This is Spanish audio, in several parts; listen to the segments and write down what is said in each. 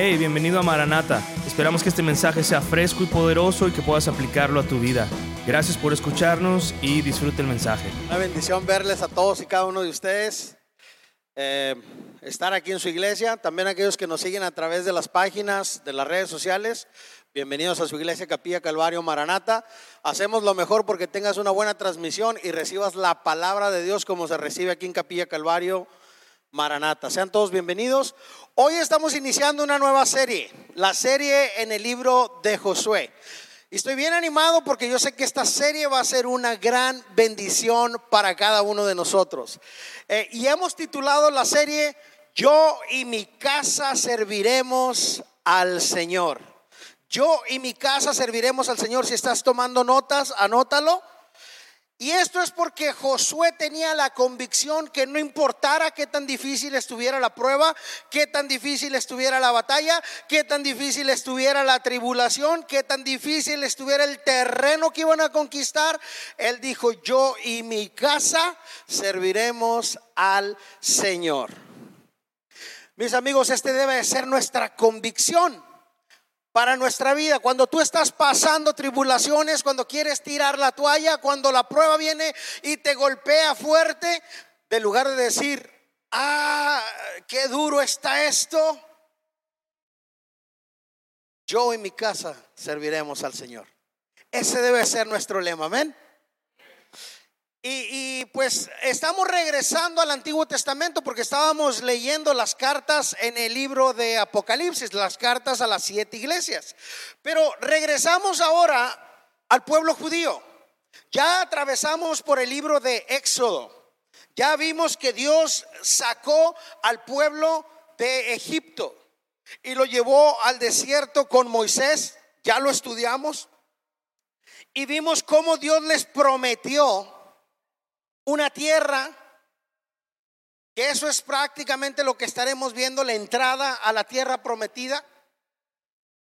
Hey, bienvenido a Maranata. Esperamos que este mensaje sea fresco y poderoso y que puedas aplicarlo a tu vida. Gracias por escucharnos y disfrute el mensaje. Una bendición verles a todos y cada uno de ustedes. Eh, estar aquí en su iglesia, también aquellos que nos siguen a través de las páginas, de las redes sociales. Bienvenidos a su iglesia Capilla Calvario Maranata. Hacemos lo mejor porque tengas una buena transmisión y recibas la palabra de Dios como se recibe aquí en Capilla Calvario Maranata. Sean todos bienvenidos. Hoy estamos iniciando una nueva serie, la serie en el libro de Josué. Y estoy bien animado porque yo sé que esta serie va a ser una gran bendición para cada uno de nosotros. Eh, y hemos titulado la serie Yo y mi casa serviremos al Señor. Yo y mi casa serviremos al Señor. Si estás tomando notas, anótalo. Y esto es porque Josué tenía la convicción que no importara qué tan difícil estuviera la prueba, qué tan difícil estuviera la batalla, qué tan difícil estuviera la tribulación, qué tan difícil estuviera el terreno que iban a conquistar. Él dijo, yo y mi casa serviremos al Señor. Mis amigos, este debe ser nuestra convicción para nuestra vida. Cuando tú estás pasando tribulaciones, cuando quieres tirar la toalla, cuando la prueba viene y te golpea fuerte, de lugar de decir, ah, qué duro está esto, yo y mi casa serviremos al Señor. Ese debe ser nuestro lema, amén. Y, pues estamos regresando al Antiguo Testamento porque estábamos leyendo las cartas en el libro de Apocalipsis, las cartas a las siete iglesias. Pero regresamos ahora al pueblo judío. Ya atravesamos por el libro de Éxodo. Ya vimos que Dios sacó al pueblo de Egipto y lo llevó al desierto con Moisés. Ya lo estudiamos. Y vimos cómo Dios les prometió una tierra, que eso es prácticamente lo que estaremos viendo, la entrada a la tierra prometida.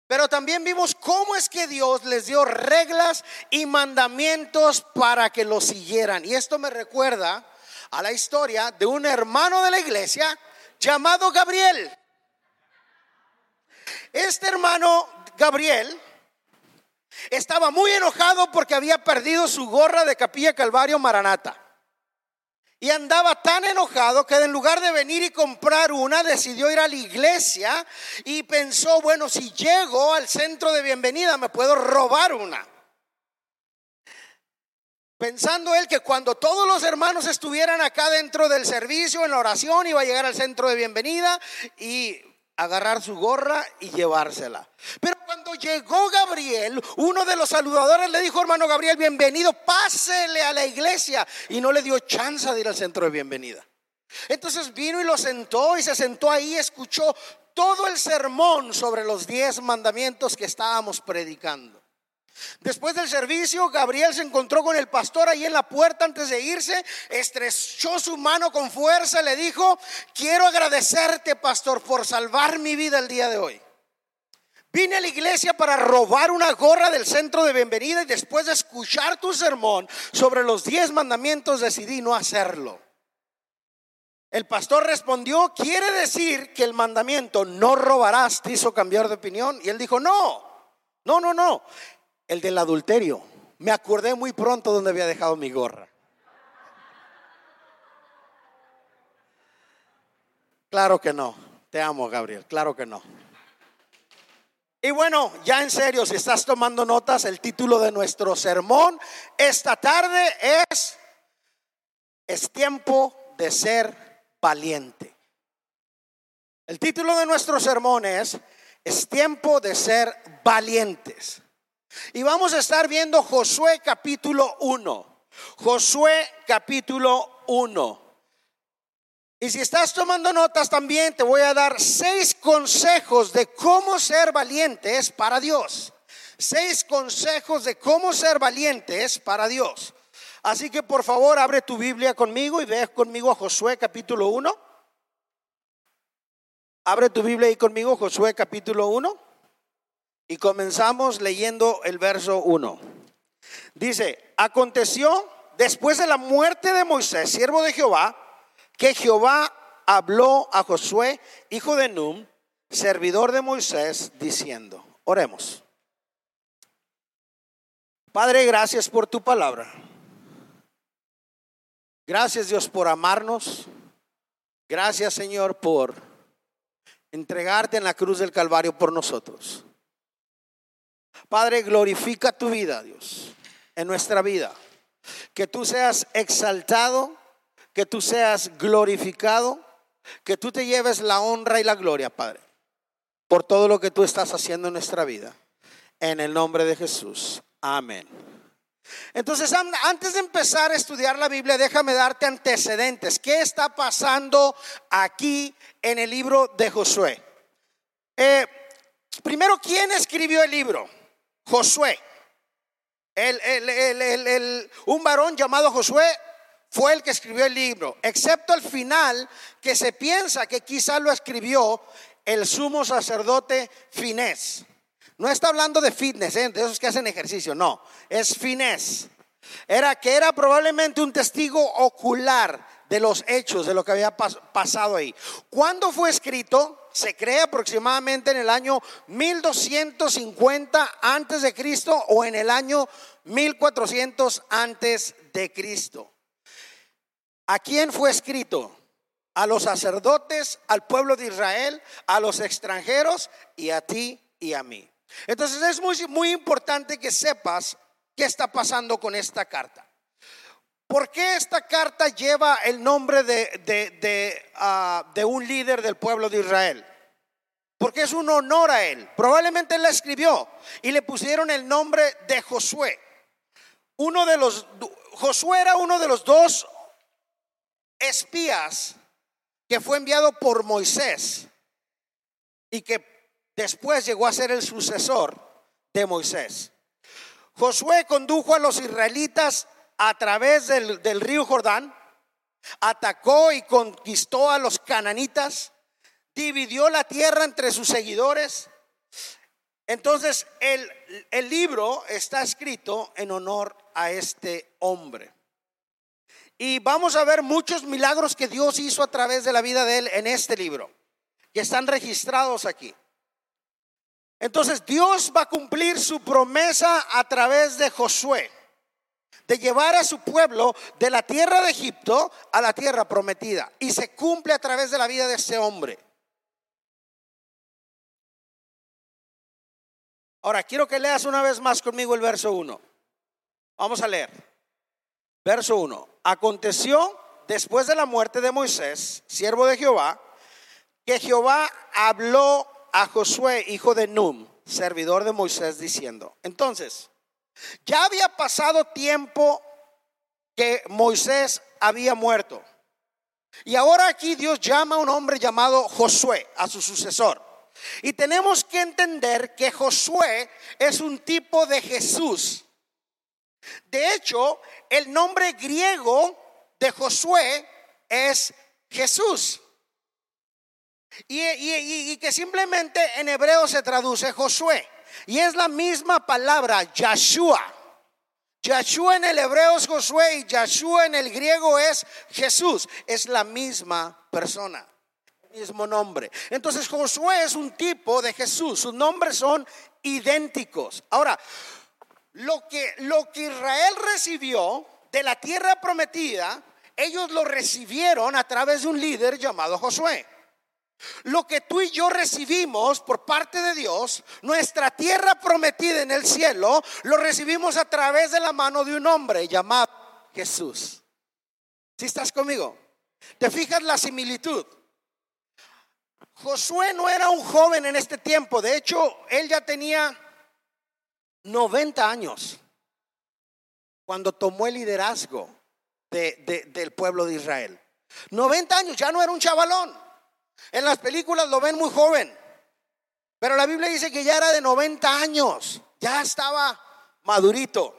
Pero también vimos cómo es que Dios les dio reglas y mandamientos para que lo siguieran. Y esto me recuerda a la historia de un hermano de la iglesia llamado Gabriel. Este hermano Gabriel estaba muy enojado porque había perdido su gorra de Capilla Calvario Maranata. Y andaba tan enojado que en lugar de venir y comprar una, decidió ir a la iglesia y pensó, bueno, si llego al centro de bienvenida me puedo robar una. Pensando él que cuando todos los hermanos estuvieran acá dentro del servicio, en la oración, iba a llegar al centro de bienvenida y agarrar su gorra y llevársela. Pero cuando llegó Gabriel, uno de los saludadores le dijo, hermano Gabriel, bienvenido, pásele a la iglesia. Y no le dio chance de ir al centro de bienvenida. Entonces vino y lo sentó y se sentó ahí, escuchó todo el sermón sobre los diez mandamientos que estábamos predicando. Después del servicio, Gabriel se encontró con el pastor ahí en la puerta antes de irse, estrechó su mano con fuerza, le dijo, quiero agradecerte, pastor, por salvar mi vida el día de hoy. Vine a la iglesia para robar una gorra del centro de bienvenida y después de escuchar tu sermón sobre los diez mandamientos decidí no hacerlo. El pastor respondió, quiere decir que el mandamiento no robarás te hizo cambiar de opinión. Y él dijo, no, no, no, no el del adulterio. Me acordé muy pronto donde había dejado mi gorra. Claro que no. Te amo, Gabriel. Claro que no. Y bueno, ya en serio, si estás tomando notas, el título de nuestro sermón esta tarde es, es tiempo de ser valiente. El título de nuestro sermón es, es tiempo de ser valientes. Y vamos a estar viendo Josué capítulo 1. Josué capítulo 1. Y si estás tomando notas también, te voy a dar seis consejos de cómo ser valientes para Dios. Seis consejos de cómo ser valientes para Dios. Así que por favor abre tu Biblia conmigo y ve conmigo a Josué capítulo 1. Abre tu Biblia ahí conmigo, Josué capítulo 1. Y comenzamos leyendo el verso 1. Dice, aconteció después de la muerte de Moisés, siervo de Jehová, que Jehová habló a Josué, hijo de Num, servidor de Moisés, diciendo, oremos. Padre, gracias por tu palabra. Gracias Dios por amarnos. Gracias Señor por entregarte en la cruz del Calvario por nosotros. Padre, glorifica tu vida, Dios, en nuestra vida. Que tú seas exaltado, que tú seas glorificado, que tú te lleves la honra y la gloria, Padre, por todo lo que tú estás haciendo en nuestra vida. En el nombre de Jesús. Amén. Entonces, antes de empezar a estudiar la Biblia, déjame darte antecedentes. ¿Qué está pasando aquí en el libro de Josué? Eh, primero, ¿quién escribió el libro? Josué. un varón llamado Josué fue el que escribió el libro, excepto el final que se piensa que quizá lo escribió el sumo sacerdote Finés. No está hablando de fitness, ¿eh? de esos que hacen ejercicio, no, es finés. Era que era probablemente un testigo ocular de los hechos, de lo que había pasado ahí. ¿Cuándo fue escrito? Se cree aproximadamente en el año 1250 antes de Cristo o en el año 1400 antes de Cristo. ¿A quién fue escrito? A los sacerdotes, al pueblo de Israel, a los extranjeros y a ti y a mí. Entonces es muy, muy importante que sepas qué está pasando con esta carta. ¿Por qué esta carta lleva el nombre de, ah, de, un líder del pueblo de Israel? Porque es un honor a él. Probablemente él la escribió y le pusieron el nombre de Josué. Uno de los, Josué era uno de los dos espías que fue enviado por Moisés y que Después llegó a ser el sucesor de Moisés. Josué condujo a los israelitas a través del, río Jordán, atacó y conquistó a los cananitas, dividió la tierra entre sus seguidores. Entonces el, el libro está escrito en honor a este hombre. Y vamos a ver muchos milagros que Dios hizo a través de la vida de él en este libro, que están registrados aquí. Entonces Dios va a cumplir su promesa a través de Josué, de llevar a su pueblo de la tierra de Egipto a la tierra prometida. Y se cumple a través de la vida de ese hombre. Ahora, quiero que leas una vez más conmigo el verso 1. Vamos a leer. Verso 1. Aconteció después de la muerte de Moisés, siervo de Jehová, que Jehová habló a Josué, hijo de Num, servidor de Moisés, diciendo, entonces, ya había pasado tiempo que Moisés había muerto. Y ahora aquí Dios llama a un hombre llamado Josué, a su sucesor. Y tenemos que entender que Josué es un tipo de Jesús. De hecho, el nombre griego de Josué es Jesús. Y, que simplemente en hebreo se traduce Josué. Y es la misma palabra, Yahshua. Yahshua en el hebreo es Josué y Yahshua en el griego es Jesús. Es la misma persona, mismo nombre. Entonces Josué es un tipo de Jesús. Sus nombres son idénticos. Ahora, lo que, lo que Israel recibió de la tierra prometida, ellos lo recibieron a través de un líder llamado Josué. Lo que tú y yo recibimos por parte de Dios, nuestra tierra prometida en el cielo, lo recibimos a través de la mano de un hombre llamado Jesús. Si estás conmigo? ¿Te fijas la similitud? Josué no era un joven en este tiempo, de hecho, él ya tenía 90 años cuando tomó el liderazgo del pueblo de Israel. 90 años, ya no era un chavalón. En las películas lo ven muy joven, pero la Biblia dice que ya era de 90 años, ya estaba madurito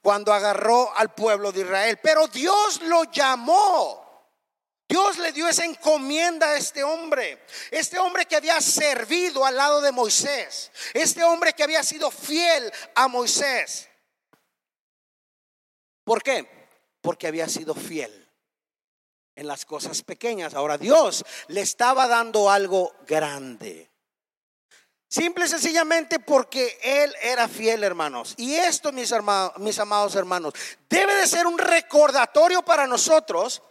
cuando agarró al pueblo de Israel. Pero Dios lo llamó. Dios le dio esa encomienda a este hombre, este hombre que había servido al lado de Moisés, este hombre que había sido fiel a Moisés. ¿Por qué? Porque había sido fiel en las cosas pequeñas. Ahora Dios le estaba dando algo grande. Simple y sencillamente porque Él era fiel, hermanos. Y esto, mis, mis amados hermanos, debe de ser un recordatorio para nosotros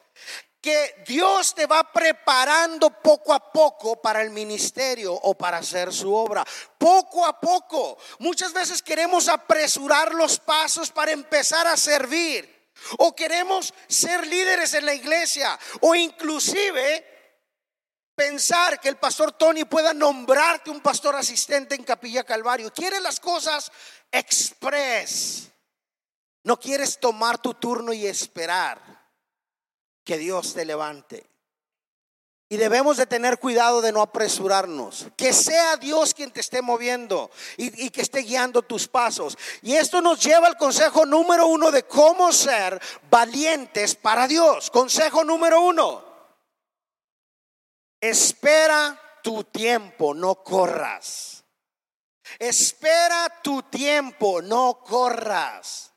que Dios te va preparando poco a poco para el ministerio o para hacer su obra. Poco a poco. Muchas veces queremos apresurar los pasos para empezar a servir. O queremos ser líderes en la iglesia. O inclusive pensar que el pastor Tony pueda nombrarte un pastor asistente en Capilla Calvario. Quiere las cosas express. No quieres tomar tu turno y esperar que Dios te levante. Y debemos de tener cuidado de no apresurarnos. Que sea Dios quien te esté moviendo y, y, que esté guiando tus pasos. Y esto nos lleva al consejo número uno de cómo ser valientes para Dios. Consejo número uno. Espera tu tiempo, no corras. Espera tu tiempo, no corras.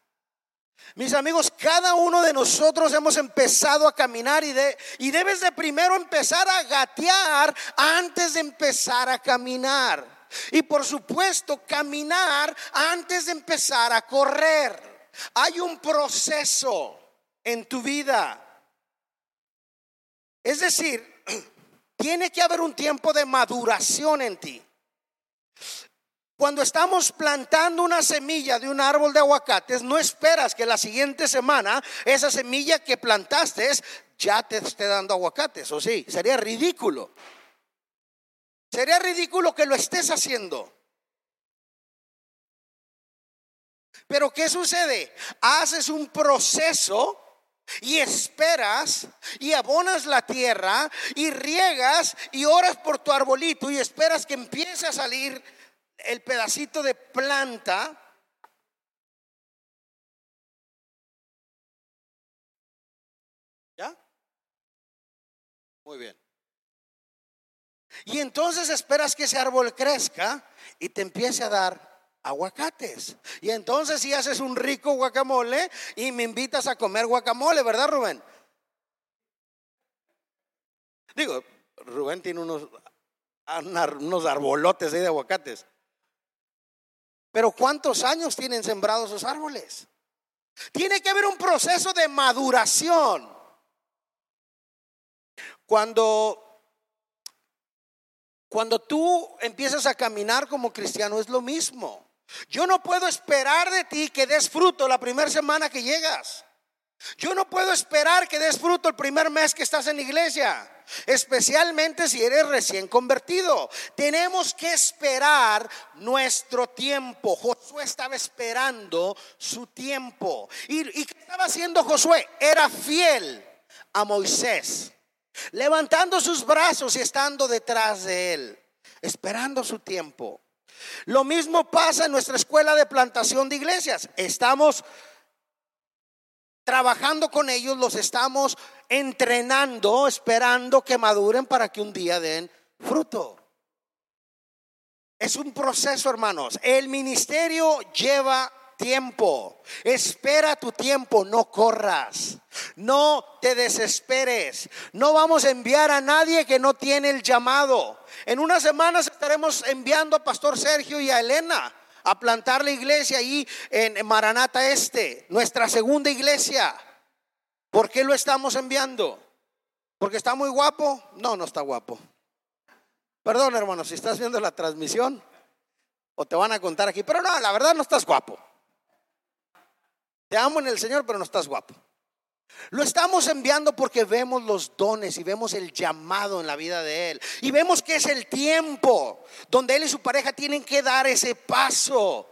Mis amigos, cada uno de nosotros hemos empezado a caminar y, de, y debes de primero empezar a gatear antes de empezar a caminar. Y por supuesto, caminar antes de empezar a correr. Hay un proceso en tu vida. Es decir, tiene que haber un tiempo de maduración en ti. Cuando estamos plantando una semilla de un árbol de aguacates, no esperas que la siguiente semana esa semilla que plantaste ya te esté dando aguacates, ¿o sí? Sería ridículo. Sería ridículo que lo estés haciendo. Pero ¿qué sucede? Haces un proceso y esperas y abonas la tierra y riegas y oras por tu arbolito y esperas que empiece a salir el pedacito de planta. ¿Ya? Muy bien. Y entonces esperas que ese árbol crezca y te empiece a dar aguacates. Y entonces si haces un rico guacamole y me invitas a comer guacamole, ¿verdad Rubén? Digo, Rubén tiene unos, unos arbolotes ahí de aguacates. Pero ¿cuántos años tienen sembrados esos árboles? Tiene que haber un proceso de maduración. Cuando cuando tú empiezas a caminar como cristiano es lo mismo. Yo no puedo esperar de ti que des fruto la primera semana que llegas. Yo no puedo esperar que des fruto el primer mes que estás en la iglesia, especialmente si eres recién convertido. Tenemos que esperar nuestro tiempo. Josué estaba esperando su tiempo. ¿Y, qué estaba haciendo Josué? Era fiel a Moisés, levantando sus brazos y estando detrás de él, esperando su tiempo. Lo mismo pasa en nuestra escuela de plantación de iglesias. Estamos trabajando con ellos, los estamos entrenando, esperando que maduren para que un día den fruto. Es un proceso, hermanos. El ministerio lleva tiempo. Espera tu tiempo, no corras. No te desesperes. No vamos a enviar a nadie que no tiene el llamado. En unas semanas estaremos enviando a Pastor Sergio y a Elena a plantar la iglesia ahí en Maranata Este, nuestra segunda iglesia. ¿Por qué lo estamos enviando? ¿Porque está muy guapo? No, no está guapo. Perdón, hermano, si estás viendo la transmisión o te van a contar aquí, pero no, la verdad no estás guapo. Te amo en el Señor, pero no estás guapo. Lo estamos enviando porque vemos los dones y vemos el llamado en la vida de Él. Y vemos que es el tiempo donde Él y su pareja tienen que dar ese paso.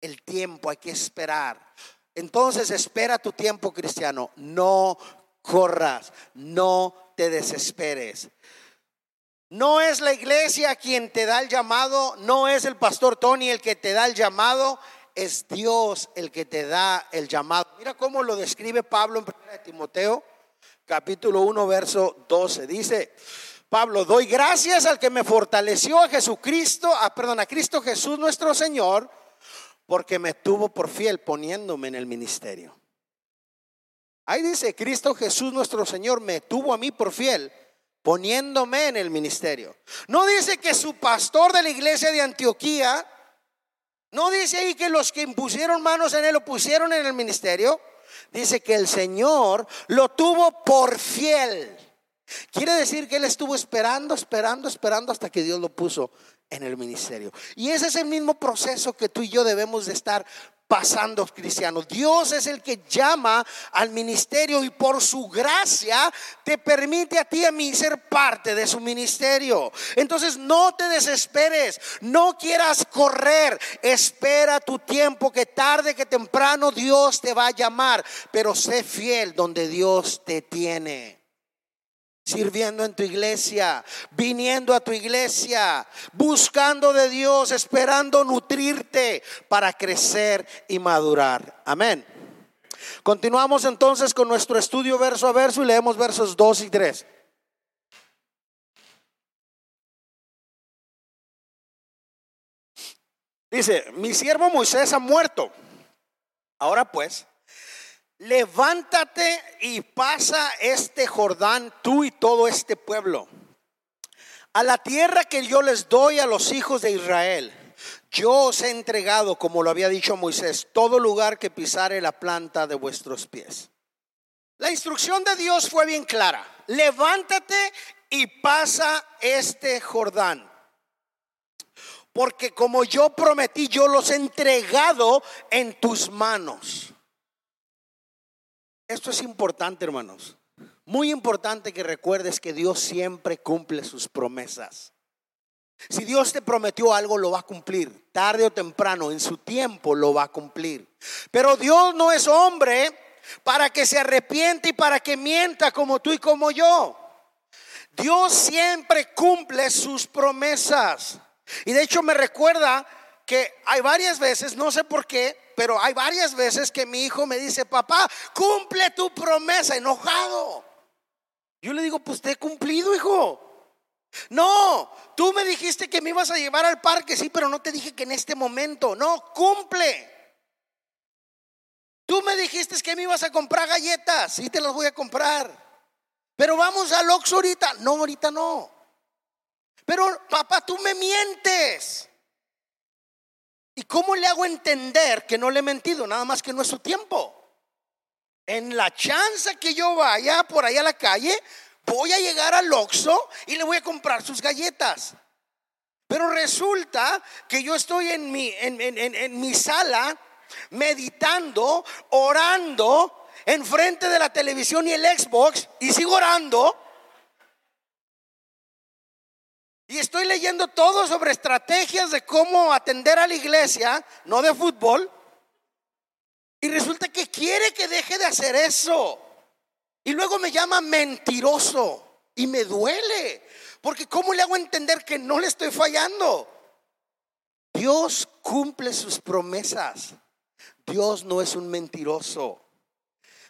El tiempo, hay que esperar. Entonces espera tu tiempo cristiano. No corras, no te desesperes. No es la iglesia quien te da el llamado, no es el pastor Tony el que te da el llamado, es Dios el que te da el llamado. Mira cómo lo describe Pablo en 1 Timoteo, capítulo 1, verso 12. Dice, Pablo, doy gracias al que me fortaleció a Jesucristo, a, perdón, a Cristo Jesús nuestro Señor, porque me tuvo por fiel poniéndome en el ministerio. Ahí dice, Cristo Jesús nuestro Señor me tuvo a mí por fiel Poniéndome en el ministerio. No dice que su pastor de la iglesia de Antioquía, no dice ahí que los que impusieron manos en él lo pusieron en el ministerio. Dice que el Señor lo tuvo por fiel. Quiere decir que él estuvo esperando, esperando, esperando hasta que Dios lo puso en el ministerio. Y ese es el mismo proceso que tú y yo debemos de estar pasando cristianos. Dios es el que llama al ministerio y por su gracia te permite a ti y a mí ser parte de su ministerio. Entonces no te desesperes, no quieras correr, espera tu tiempo que tarde que temprano Dios te va a llamar, pero sé fiel donde Dios te tiene sirviendo en tu iglesia, viniendo a tu iglesia, buscando de Dios, esperando nutrirte para crecer y madurar. Amén. Continuamos entonces con nuestro estudio verso a verso y leemos versos 2 y 3. Dice, mi siervo Moisés ha muerto. Ahora pues, levántate y pasa este Jordán, tú y todo este pueblo, a la tierra que yo les doy a los hijos de Israel. Yo os he entregado, como lo había dicho Moisés, todo lugar que pisare la planta de vuestros pies. La instrucción de Dios fue bien clara. Levántate y pasa este Jordán. Porque como yo prometí, yo los he entregado en tus manos. Esto es importante, hermanos. Muy importante que recuerdes que Dios siempre cumple sus promesas. Si Dios te prometió algo, lo va a cumplir. Tarde o temprano, en su tiempo, lo va a cumplir. Pero Dios no es hombre para que se arrepiente y para que mienta como tú y como yo. Dios siempre cumple sus promesas. Y de hecho me recuerda que hay varias veces, no sé por qué, pero hay varias veces que mi hijo me dice, papá, cumple tu promesa, enojado. Yo le digo, pues te he cumplido, hijo. No, tú me dijiste que me ibas a llevar al parque, sí, pero no te dije que en este momento. No, cumple. Tú me dijiste que me ibas a comprar galletas, sí te las voy a comprar. Pero vamos al Ox ahorita. No, ahorita no. Pero papá, tú me mientes. ¿Y cómo le hago entender que no le he mentido? Nada más que no es su tiempo. En la chance que yo vaya por ahí a la calle, voy a llegar al Oxxo y le voy a comprar sus galletas. Pero resulta que yo estoy en mi, en, en mi sala meditando, orando, enfrente de la televisión y el Xbox, y sigo orando y estoy leyendo todo sobre estrategias de cómo atender a la iglesia, no de fútbol. Y resulta que quiere que deje de hacer eso. Y luego me llama mentiroso. Y me duele. Porque ¿cómo le hago entender que no le estoy fallando? Dios cumple sus promesas. Dios no es un mentiroso.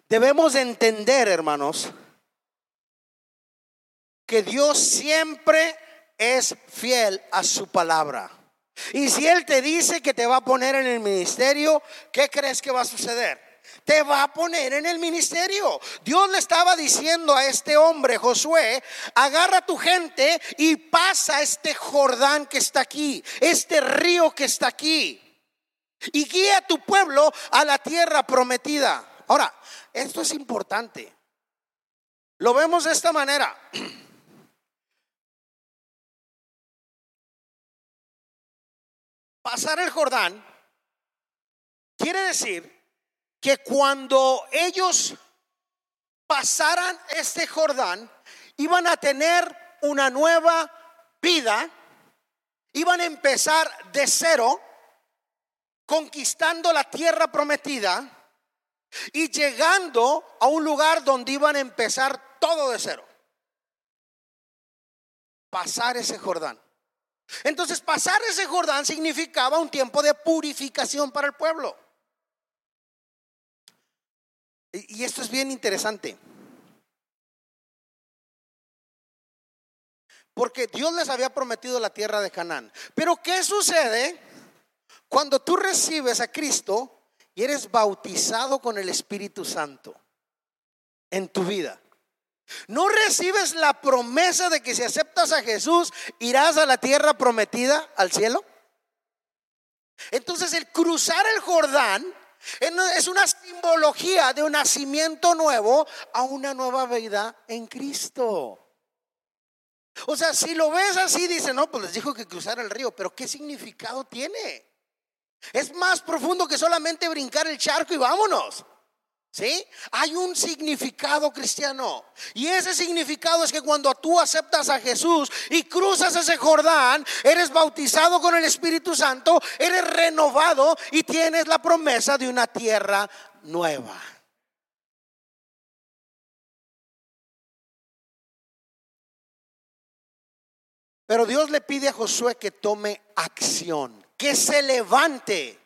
Debemos entender, hermanos, que Dios siempre es fiel a su palabra. Y si Él te dice que te va a poner en el ministerio, ¿qué crees que va a suceder? Te va a poner en el ministerio. Dios le estaba diciendo a este hombre, Josué, agarra a tu gente y pasa este Jordán que está aquí, este río que está aquí. Y guía a tu pueblo a la tierra prometida. Ahora, esto es importante. Lo vemos de esta manera. pasar el Jordán quiere decir que cuando ellos pasaran este Jordán, iban a tener una nueva vida, iban a empezar de cero, conquistando la tierra prometida y llegando a un lugar donde iban a empezar todo de cero. Pasar ese Jordán. Entonces pasar ese Jordán significaba un tiempo de purificación para el pueblo. Y, esto es bien interesante. Porque Dios les había prometido la tierra de Canaán. Pero ¿qué sucede cuando tú recibes a Cristo y eres bautizado con el Espíritu Santo en tu vida? ¿No recibes la promesa de que si aceptas a Jesús irás a la tierra prometida, al cielo? Entonces el cruzar el Jordán es una simbología de un nacimiento nuevo a una nueva vida en Cristo. O sea, si lo ves así, dice, no, pues les dijo que cruzar el río, pero ¿qué significado tiene? Es más profundo que solamente brincar el charco y vámonos. ¿Sí? Hay un significado cristiano. Y ese significado es que cuando tú aceptas a Jesús y cruzas ese Jordán, eres bautizado con el Espíritu Santo, eres renovado y tienes la promesa de una tierra nueva. Pero Dios le pide a Josué que tome acción, que se levante,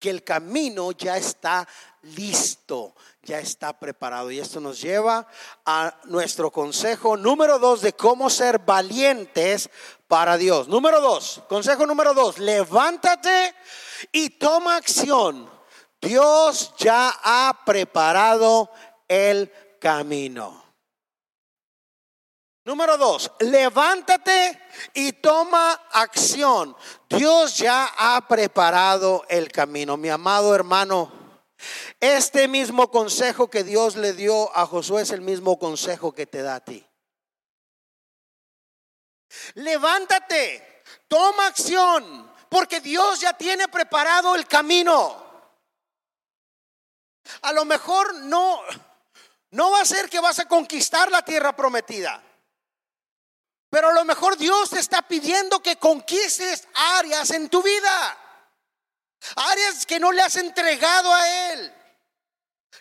que el camino ya está listo, ya está preparado. Y esto nos lleva a nuestro consejo número dos de cómo ser valientes para Dios. Número dos, consejo número dos, levántate y toma acción. Dios ya ha preparado el camino. Número dos, levántate y toma acción. Dios ya ha preparado el camino. Mi amado hermano, este mismo consejo que Dios le dio a Josué es el mismo consejo que te da a ti. Levántate, toma acción, porque Dios ya tiene preparado el camino. A lo mejor no, no va a ser que vas a conquistar la tierra prometida. Pero a lo mejor Dios te está pidiendo que conquistes áreas en tu vida. Áreas que no le has entregado a Él.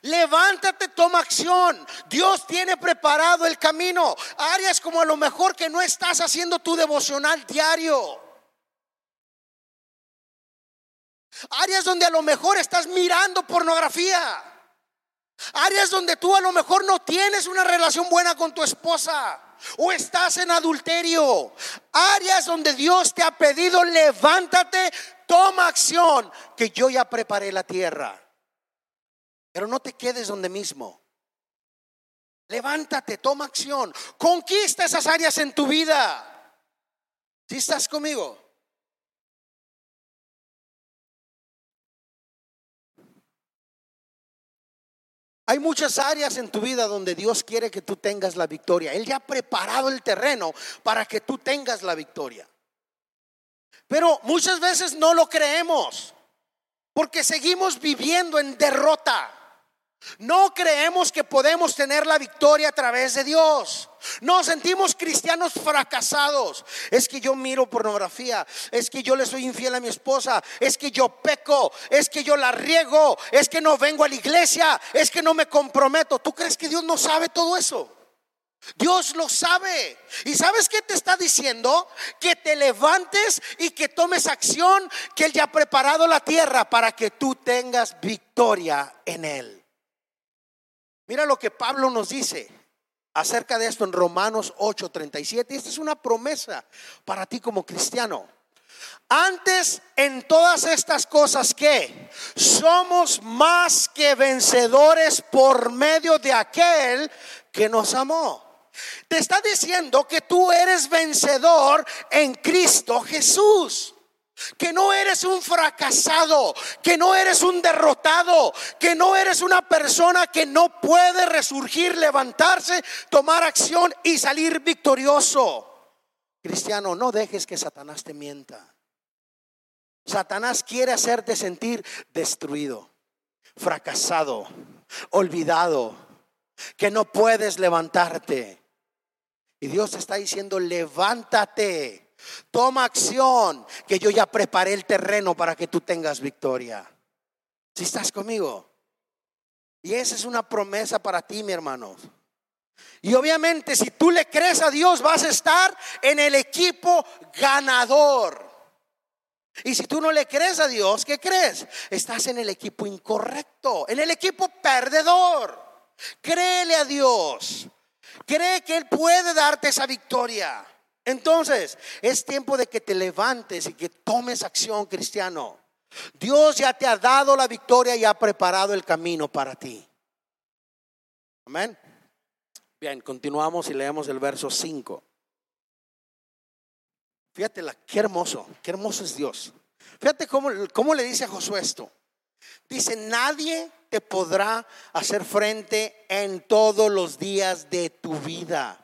Levántate, toma acción. Dios tiene preparado el camino. Áreas como a lo mejor que no estás haciendo tu devocional diario. Áreas donde a lo mejor estás mirando pornografía. Áreas donde tú a lo mejor no tienes una relación buena con tu esposa o estás en adulterio. Áreas donde Dios te ha pedido, levántate, toma acción, que yo ya preparé la tierra. Pero no te quedes donde mismo. Levántate, toma acción, conquista esas áreas en tu vida. Si estás conmigo? Hay muchas áreas en tu vida donde Dios quiere que tú tengas la victoria. Él ya ha preparado el terreno para que tú tengas la victoria. Pero muchas veces no lo creemos porque seguimos viviendo en derrota. No creemos que podemos tener la victoria a través de Dios. Nos sentimos cristianos fracasados. Es que yo miro pornografía, es que yo le soy infiel a mi esposa, es que yo peco, es que yo la riego, es que no vengo a la iglesia, es que no me comprometo. ¿Tú crees que Dios no sabe todo eso? Dios lo sabe. ¿Y sabes qué te está diciendo? Que te levantes y que tomes acción, que Él ya ha preparado la tierra para que tú tengas victoria en Él. Mira lo que Pablo nos dice acerca de esto en Romanos 8:37. Esta es una promesa para ti como cristiano. Antes en todas estas cosas que somos más que vencedores por medio de aquel que nos amó. Te está diciendo que tú eres vencedor en Cristo Jesús que no eres un fracasado, que no eres un derrotado, que no eres una persona que no puede resurgir, levantarse, tomar acción y salir victorioso. Cristiano, no dejes que Satanás te mienta. Satanás quiere hacerte sentir destruido, fracasado, olvidado, que no puedes levantarte. Y Dios está diciendo, levántate Toma acción, que yo ya preparé el terreno para que tú tengas victoria. Si estás conmigo. Y esa es una promesa para ti, mi hermano. Y obviamente si tú le crees a Dios, vas a estar en el equipo ganador. Y si tú no le crees a Dios, ¿qué crees? Estás en el equipo incorrecto, en el equipo perdedor. Créele a Dios. Cree que Él puede darte esa victoria. Entonces, es tiempo de que te levantes y que tomes acción, cristiano. Dios ya te ha dado la victoria y ha preparado el camino para ti. Amén. Bien, continuamos y leemos el verso 5. Fíjate, qué hermoso, qué hermoso es Dios. Fíjate cómo, cómo le dice a Josué esto. Dice, nadie te podrá hacer frente en todos los días de tu vida.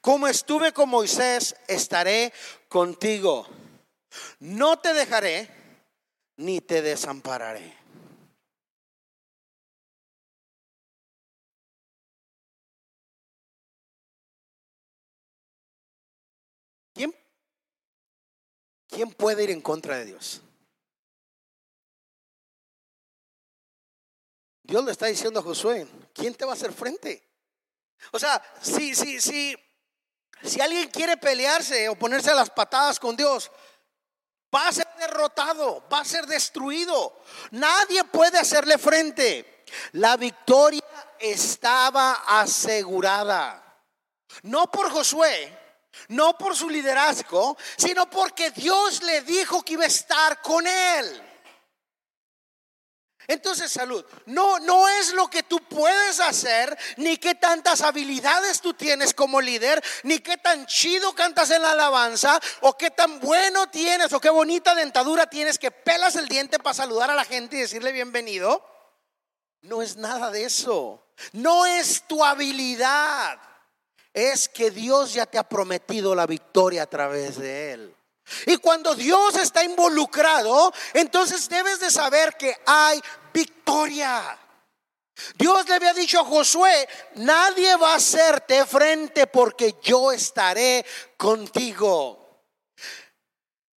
Como estuve con Moisés, estaré contigo. No te dejaré ni te desampararé. ¿Quién, ¿Quién puede ir en contra de Dios? Dios le está diciendo a Josué, ¿quién te va a hacer frente? O sea, si, si, si, si alguien quiere pelearse o ponerse a las patadas con Dios, va a ser derrotado, va a ser destruido. Nadie puede hacerle frente. La victoria estaba asegurada. No por Josué, no por su liderazgo, sino porque Dios le dijo que iba a estar con él. Entonces, salud, no, no es lo que tú puedes hacer, ni qué tantas habilidades tú tienes como líder, ni qué tan chido cantas en la alabanza, o qué tan bueno tienes, o qué bonita dentadura tienes que pelas el diente para saludar a la gente y decirle bienvenido. No es nada de eso. No es tu habilidad. Es que Dios ya te ha prometido la victoria a través de Él. Y cuando Dios está involucrado, entonces debes de saber que hay victoria. Dios le había dicho a Josué, nadie va a hacerte frente porque yo estaré contigo.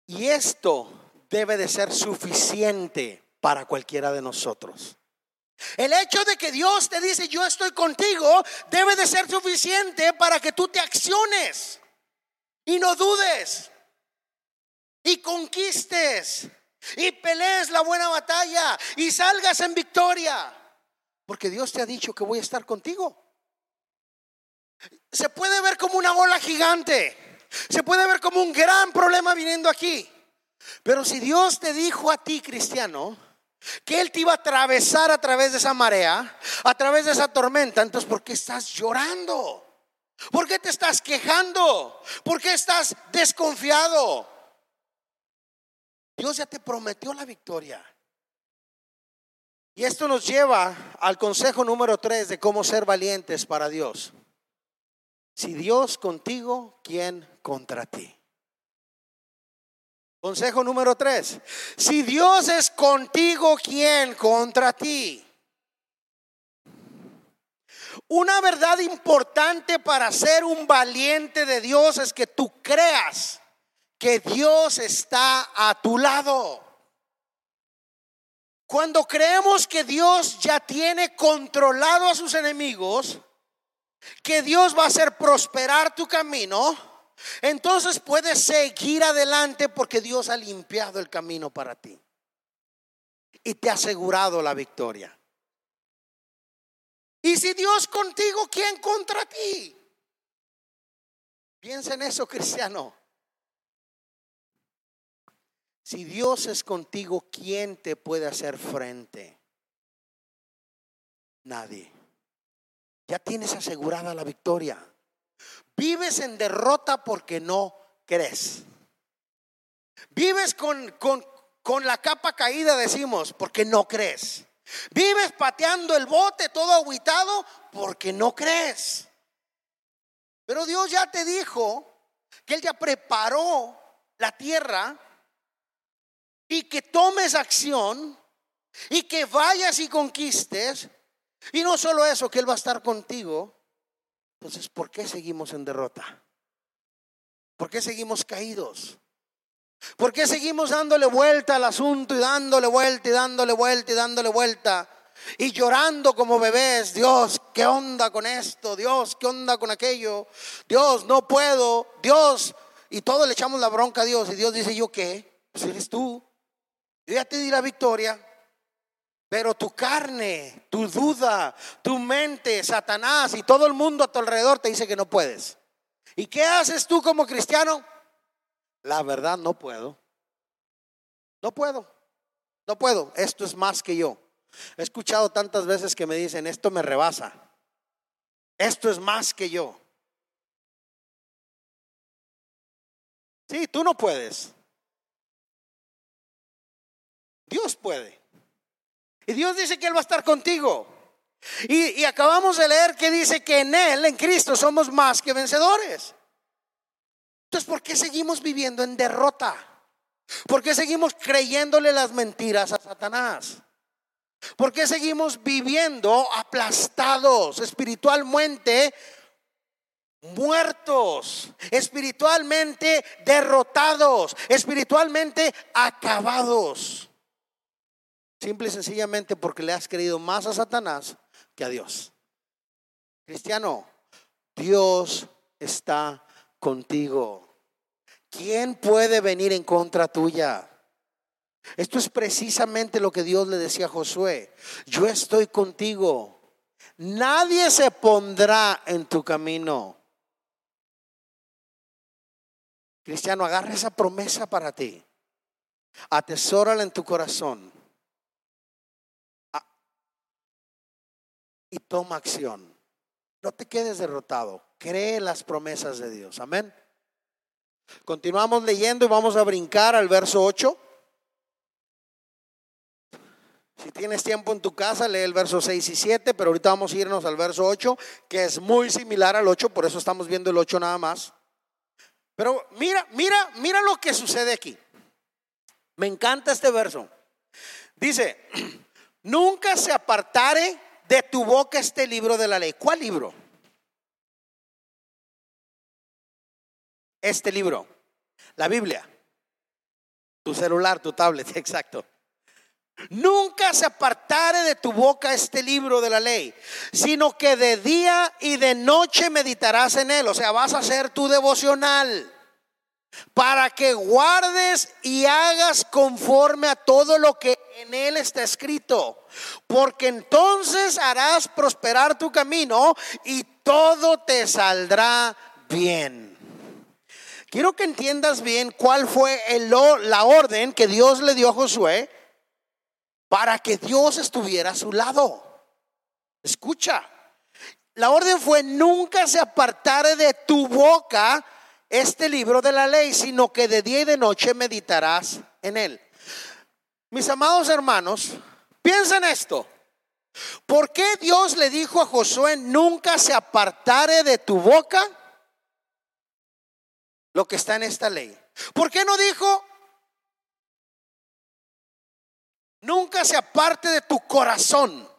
Y esto debe de ser suficiente para cualquiera de nosotros. El hecho de que Dios te dice yo estoy contigo debe de ser suficiente para que tú te acciones y no dudes y conquistes y pelees la buena batalla y salgas en victoria. Porque Dios te ha dicho que voy a estar contigo. Se puede ver como una ola gigante. Se puede ver como un gran problema viniendo aquí. Pero si Dios te dijo a ti, cristiano, que Él te iba a atravesar a través de esa marea, a través de esa tormenta, entonces ¿por qué estás llorando? ¿Por qué te estás quejando? ¿Por qué estás desconfiado? Dios ya te prometió la victoria. Y esto nos lleva al consejo número tres de cómo ser valientes para Dios. Si Dios contigo, ¿quién contra ti? Consejo número tres. Si Dios es contigo, ¿quién contra ti? Una verdad importante para ser un valiente de Dios es que tú creas que Dios está a tu lado. Cuando creemos que Dios ya tiene controlado a sus enemigos, que Dios va a hacer prosperar tu camino, entonces puedes seguir adelante porque Dios ha limpiado el camino para ti y te ha asegurado la victoria. Y si Dios contigo, ¿quién contra ti? Piensa en eso, cristiano. Si Dios es contigo, ¿quién te puede hacer frente? Nadie. Ya tienes asegurada la victoria. Vives en derrota porque no crees. Vives con, con, con la capa caída, decimos, porque no crees. Vives pateando el bote todo aguitado porque no crees. Pero Dios ya te dijo que Él ya preparó la tierra y que tomes acción y que vayas y conquistes. Y no solo eso, que Él va a estar contigo. Entonces, ¿por qué seguimos en derrota? ¿Por qué seguimos caídos? ¿Por qué seguimos dándole vuelta al asunto y dándole vuelta y dándole vuelta y dándole vuelta? Y llorando como bebés, Dios, ¿qué onda con esto? Dios, ¿qué onda con aquello? Dios, no puedo. Dios, y todos le echamos la bronca a Dios. Y Dios dice, ¿yo qué? Pues eres tú. Yo ya te di la victoria, pero tu carne, tu duda, tu mente, Satanás y todo el mundo a tu alrededor te dice que no puedes. ¿Y qué haces tú como cristiano? La verdad no puedo. No puedo. No puedo. Esto es más que yo. He escuchado tantas veces que me dicen, esto me rebasa. Esto es más que yo. Sí, tú no puedes. Dios puede. Y Dios dice que Él va a estar contigo. Y, y, acabamos de leer que dice que en Él, en Cristo, somos más que vencedores. Entonces, ¿por qué seguimos viviendo en derrota? ¿Por qué seguimos creyéndole las mentiras a Satanás? ¿Por qué seguimos viviendo aplastados espiritualmente? Muertos, espiritualmente derrotados, espiritualmente acabados. Simple y sencillamente porque le has creído más a Satanás que a Dios. Cristiano, Dios está contigo. ¿Quién puede venir en contra tuya? Esto es precisamente lo que Dios le decía a Josué. Yo estoy contigo. Nadie se pondrá en tu camino. Cristiano, agarra esa promesa para ti. Atesórala en tu corazón. Y toma acción. No te quedes derrotado. Cree las promesas de Dios. Amén. Continuamos leyendo y vamos a brincar al verso 8. Si tienes tiempo en tu casa, lee el verso 6 y 7, pero ahorita vamos a irnos al verso 8, que es muy similar al 8, por eso estamos viendo el 8 nada más. Pero mira, mira, mira lo que sucede aquí. Me encanta este verso. Dice, nunca se apartare de tu boca este libro de la ley. ¿Cuál libro? Este libro, la Biblia, tu celular, tu tablet, exacto. Nunca se apartare de tu boca este libro de la ley, sino que de día y de noche meditarás en él. O sea, vas a hacer tu devocional para que guardes y hagas conforme a todo lo que en él está escrito. Porque entonces harás prosperar tu camino y todo te saldrá bien. Quiero que entiendas bien cuál fue la orden que Dios le dio a Josué para que Dios estuviera a su lado. Escucha, la orden fue nunca se apartare de tu boca este libro de la ley, sino que de día y de noche meditarás en él. Mis amados hermanos, piensen esto. ¿Por qué Dios le dijo a Josué, nunca se apartare de tu boca lo que está en esta ley? ¿Por qué no dijo, nunca se aparte de tu corazón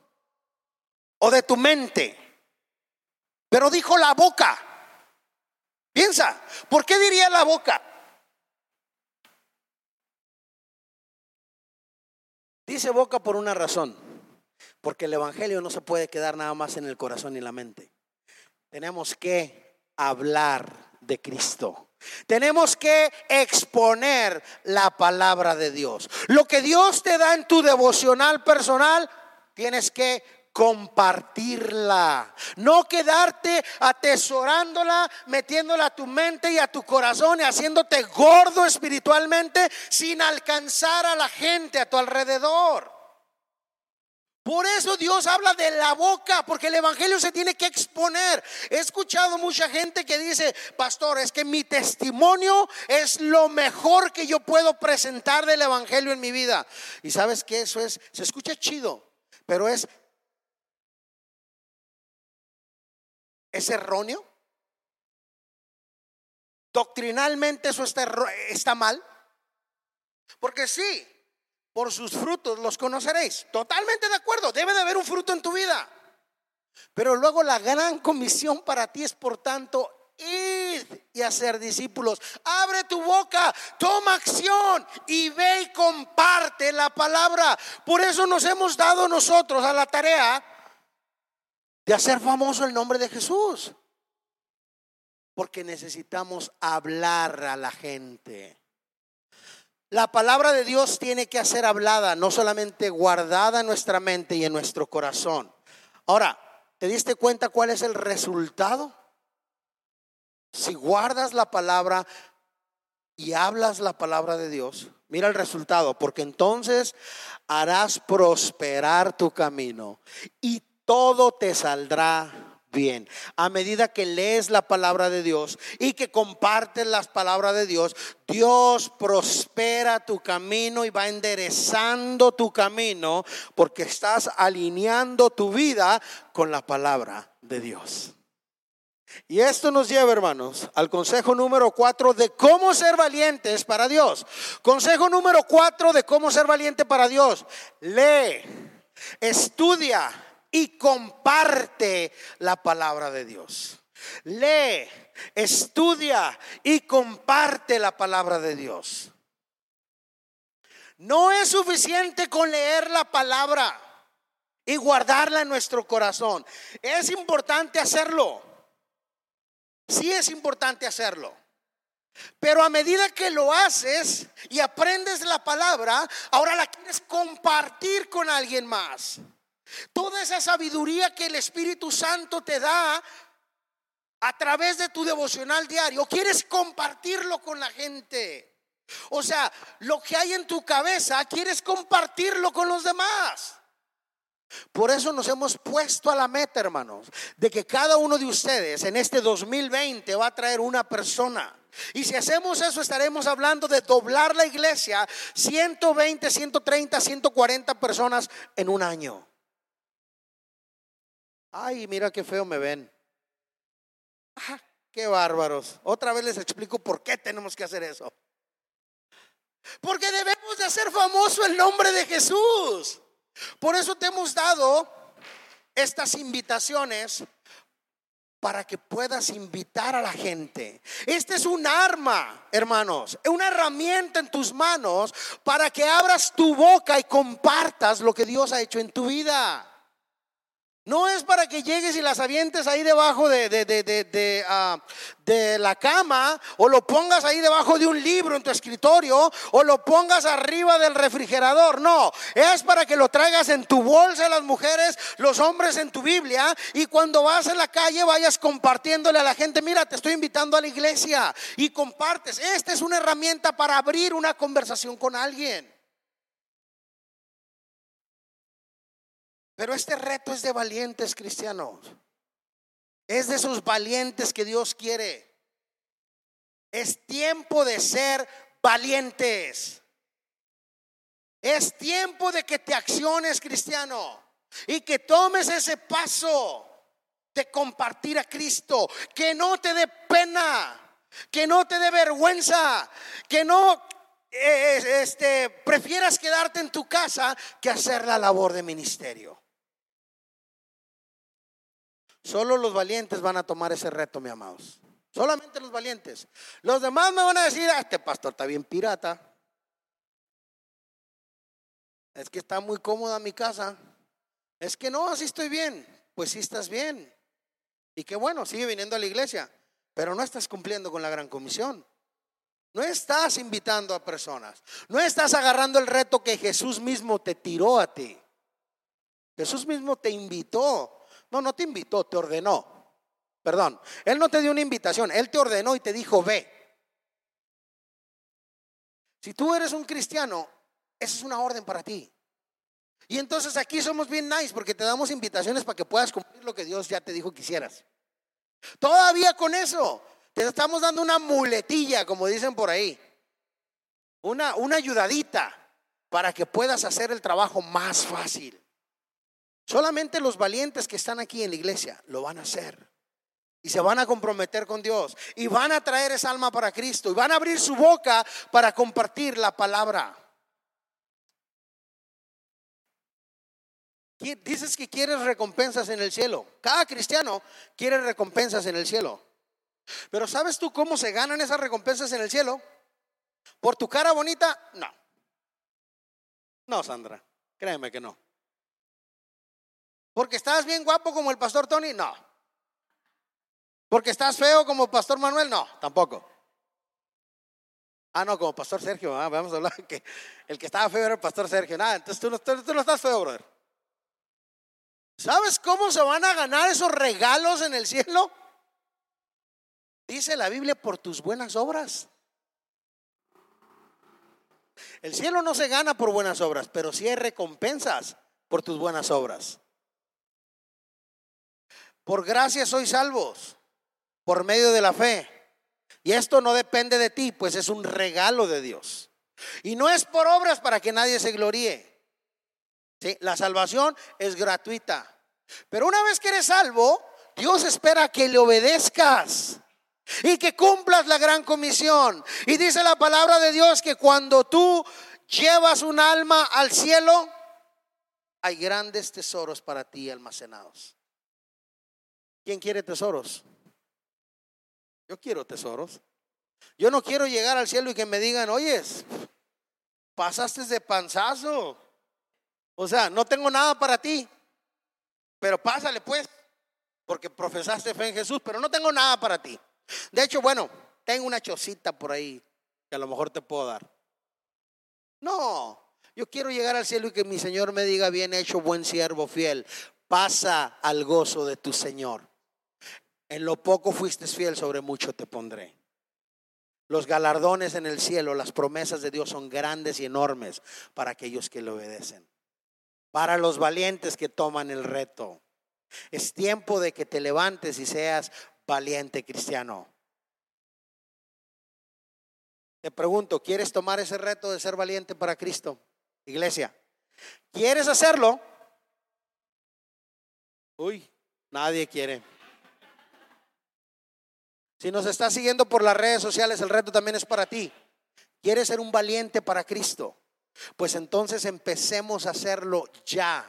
o de tu mente. Pero dijo la boca. Piensa, ¿por qué diría la boca? Dice boca por una razón, porque el Evangelio no se puede quedar nada más en el corazón y la mente. Tenemos que hablar de Cristo. Tenemos que exponer la palabra de Dios. Lo que Dios te da en tu devocional personal, tienes que compartirla, no quedarte atesorándola, metiéndola a tu mente y a tu corazón y haciéndote gordo espiritualmente sin alcanzar a la gente a tu alrededor. Por eso Dios habla de la boca, porque el Evangelio se tiene que exponer. He escuchado mucha gente que dice, pastor, es que mi testimonio es lo mejor que yo puedo presentar del Evangelio en mi vida. Y sabes que eso es, se escucha chido, pero es, es erróneo. Doctrinalmente eso está, está mal. Porque sí, por sus frutos los conoceréis. Totalmente de acuerdo, debe de haber un fruto en tu vida. Pero luego la gran comisión para ti es, por tanto, ir y hacer discípulos. Abre tu boca, toma acción y ve y comparte la palabra. Por eso nos hemos dado nosotros a la tarea de hacer famoso el nombre de Jesús. Porque necesitamos hablar a la gente. La palabra de Dios tiene que ser hablada, no solamente guardada en nuestra mente y en nuestro corazón. Ahora, ¿te diste cuenta cuál es el resultado? Si guardas la palabra y hablas la palabra de Dios, mira el resultado, porque entonces harás prosperar tu camino y todo te saldrá bien. A medida que lees la palabra de Dios y que compartes las palabras de Dios, Dios prospera tu camino y va enderezando tu camino porque estás alineando tu vida con la palabra de Dios. Y esto nos lleva, hermanos, al consejo número cuatro de cómo ser valientes para Dios. Consejo número cuatro de cómo ser valiente para Dios. Lee, estudia y comparte la palabra de Dios. Lee, estudia y comparte la palabra de Dios. No es suficiente con leer la palabra y guardarla en nuestro corazón. Es importante hacerlo. Sí es importante hacerlo. Pero a medida que lo haces y aprendes la palabra, ahora la quieres compartir con alguien más. Toda esa sabiduría que el Espíritu Santo te da a través de tu devocional diario, quieres compartirlo con la gente. O sea, lo que hay en tu cabeza, quieres compartirlo con los demás. Por eso nos hemos puesto a la meta, hermanos, de que cada uno de ustedes en este 2020 va a traer una persona. Y si hacemos eso, estaremos hablando de doblar la iglesia 120, 130, 140 personas en un año. Ay, mira qué feo me ven. Ah, qué bárbaros. Otra vez les explico por qué tenemos que hacer eso. Porque debemos de hacer famoso el nombre de Jesús. Por eso te hemos dado estas invitaciones para que puedas invitar a la gente. Este es un arma, hermanos, una herramienta en tus manos para que abras tu boca y compartas lo que Dios ha hecho en tu vida. No es para que llegues y las avientes ahí debajo de, de, de, ah, de, la cama o lo pongas ahí debajo de un libro en tu escritorio o lo pongas arriba del refrigerador. No, es para que lo traigas en tu bolsa las mujeres, los hombres en tu Biblia y cuando vas en la calle vayas compartiéndole a la gente, mira, te estoy invitando a la iglesia y compartes. Esta es una herramienta para abrir una conversación con alguien. Pero este reto es de valientes cristianos. Es de esos valientes que Dios quiere. Es tiempo de ser valientes. Es tiempo de que te acciones, cristiano, y que tomes ese paso de compartir a Cristo, que no te dé pena, que no te dé vergüenza, que no eh, este, prefieras quedarte en tu casa que hacer la labor de ministerio. Solo los valientes van a tomar ese reto, mi amados. Solamente los valientes. Los demás me van a decir, ah, este pastor está bien pirata. Es que está muy cómoda mi casa. Es que no, así estoy bien. Pues sí estás bien. Y qué bueno, sigue viniendo a la iglesia. Pero no estás cumpliendo con la gran comisión. No estás invitando a personas. No estás agarrando el reto que Jesús mismo te tiró a ti. Jesús mismo te invitó no, no te invitó, te ordenó. Perdón, Él no te dio una invitación, Él te ordenó y te dijo, ve. Si tú eres un cristiano, esa es una orden para ti. Y entonces aquí somos bien nice porque te damos invitaciones para que puedas cumplir lo que Dios ya te dijo que hicieras. Todavía con eso, te estamos dando una muletilla, como dicen por ahí. Una, una ayudadita para que puedas hacer el trabajo más fácil. Solamente los valientes que están aquí en la iglesia lo van a hacer. Y se van a comprometer con Dios. Y van a traer esa alma para Cristo. Y van a abrir su boca para compartir la palabra. Dices que quieres recompensas en el cielo. Cada cristiano quiere recompensas en el cielo. Pero ¿sabes tú cómo se ganan esas recompensas en el cielo? ¿Por tu cara bonita? No. No, Sandra. Créeme que no. Porque estás bien guapo como el pastor Tony, no. Porque estás feo como el pastor Manuel, no, tampoco. Ah, no, como pastor Sergio, ah, vamos a hablar que el que estaba feo era el pastor Sergio. Nada, entonces tú no, tú no estás feo, brother. ¿Sabes cómo se van a ganar esos regalos en el cielo? Dice la Biblia por tus buenas obras. El cielo no se gana por buenas obras, pero sí hay recompensas por tus buenas obras. Por gracia sois salvos, por medio de la fe. Y esto no depende de ti, pues es un regalo de Dios. Y no es por obras para que nadie se gloríe. ¿Sí? La salvación es gratuita. Pero una vez que eres salvo, Dios espera que le obedezcas y que cumplas la gran comisión. Y dice la palabra de Dios que cuando tú llevas un alma al cielo, hay grandes tesoros para ti almacenados. ¿Quién quiere tesoros? Yo quiero tesoros. Yo no quiero llegar al cielo y que me digan, oyes, pasaste de panzazo. O sea, no tengo nada para ti, pero pásale pues, porque profesaste fe en Jesús, pero no tengo nada para ti. De hecho, bueno, tengo una chocita por ahí que a lo mejor te puedo dar. No, yo quiero llegar al cielo y que mi Señor me diga, bien hecho, buen siervo fiel, pasa al gozo de tu Señor. En lo poco fuiste fiel, sobre mucho te pondré. Los galardones en el cielo, las promesas de Dios son grandes y enormes para aquellos que le obedecen. Para los valientes que toman el reto. Es tiempo de que te levantes y seas valiente cristiano. Te pregunto, ¿quieres tomar ese reto de ser valiente para Cristo? Iglesia, ¿quieres hacerlo? Uy, nadie quiere. Si nos estás siguiendo por las redes sociales, el reto también es para ti. ¿Quieres ser un valiente para Cristo? Pues entonces empecemos a hacerlo ya.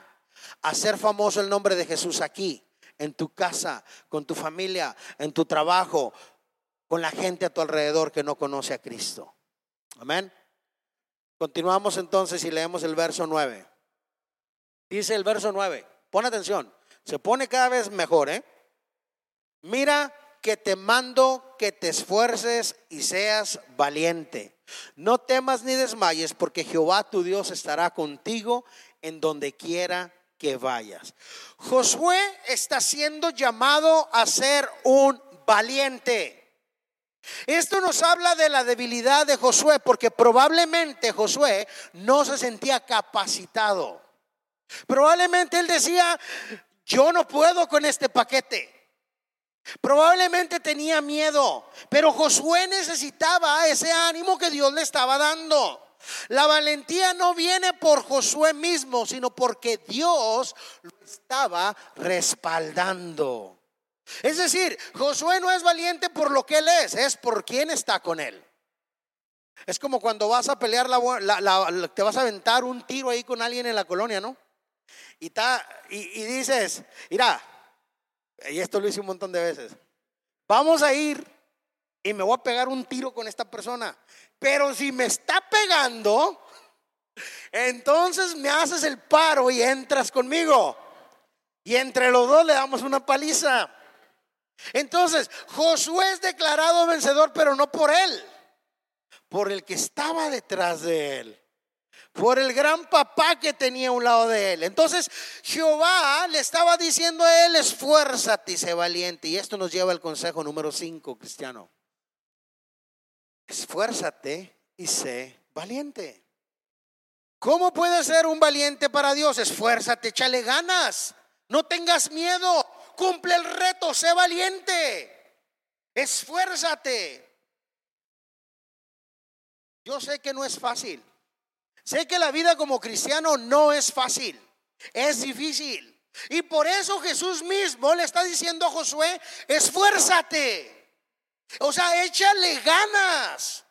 Hacer famoso el nombre de Jesús aquí, en tu casa, con tu familia, en tu trabajo, con la gente a tu alrededor que no conoce a Cristo. Amén. Continuamos entonces y leemos el verso 9. Dice el verso 9, pon atención, se pone cada vez mejor, ¿eh? Mira que te mando que te esfuerces y seas valiente. No temas ni desmayes, porque Jehová tu Dios estará contigo en donde quiera que vayas. Josué está siendo llamado a ser un valiente. Esto nos habla de la debilidad de Josué, porque probablemente Josué no se sentía capacitado. Probablemente él decía, yo no puedo con este paquete. Probablemente tenía miedo, pero Josué necesitaba ese ánimo que Dios le estaba dando. La valentía no viene por Josué mismo, sino porque Dios lo estaba respaldando. Es decir, Josué no es valiente por lo que él es, es por quien está con él. Es como cuando vas a pelear, la, te vas a aventar un tiro ahí con alguien en la colonia, ¿no? Y, y, y dices, mira, y esto lo hice un montón de veces, vamos a ir y me voy a pegar un tiro con esta persona. Pero si me está pegando, entonces me haces el paro y entras conmigo. Y entre los dos le damos una paliza. Entonces, Josué es declarado vencedor, pero no por él, por el que estaba detrás de él, por el gran papá que tenía a un lado de él. Entonces, Jehová le estaba diciendo a él, esfuérzate y sé valiente. Y esto nos lleva al consejo número 5, cristiano. Esfuérzate y sé valiente. ¿Cómo puedes ser un valiente para Dios? Esfuérzate, échale ganas. No tengas miedo cumple el reto, sé valiente, esfuérzate. Yo sé que no es fácil. Sé que la vida como cristiano no es fácil, es difícil. Y por eso Jesús mismo le está diciendo a Josué, esfuérzate. O sea, échale ganas.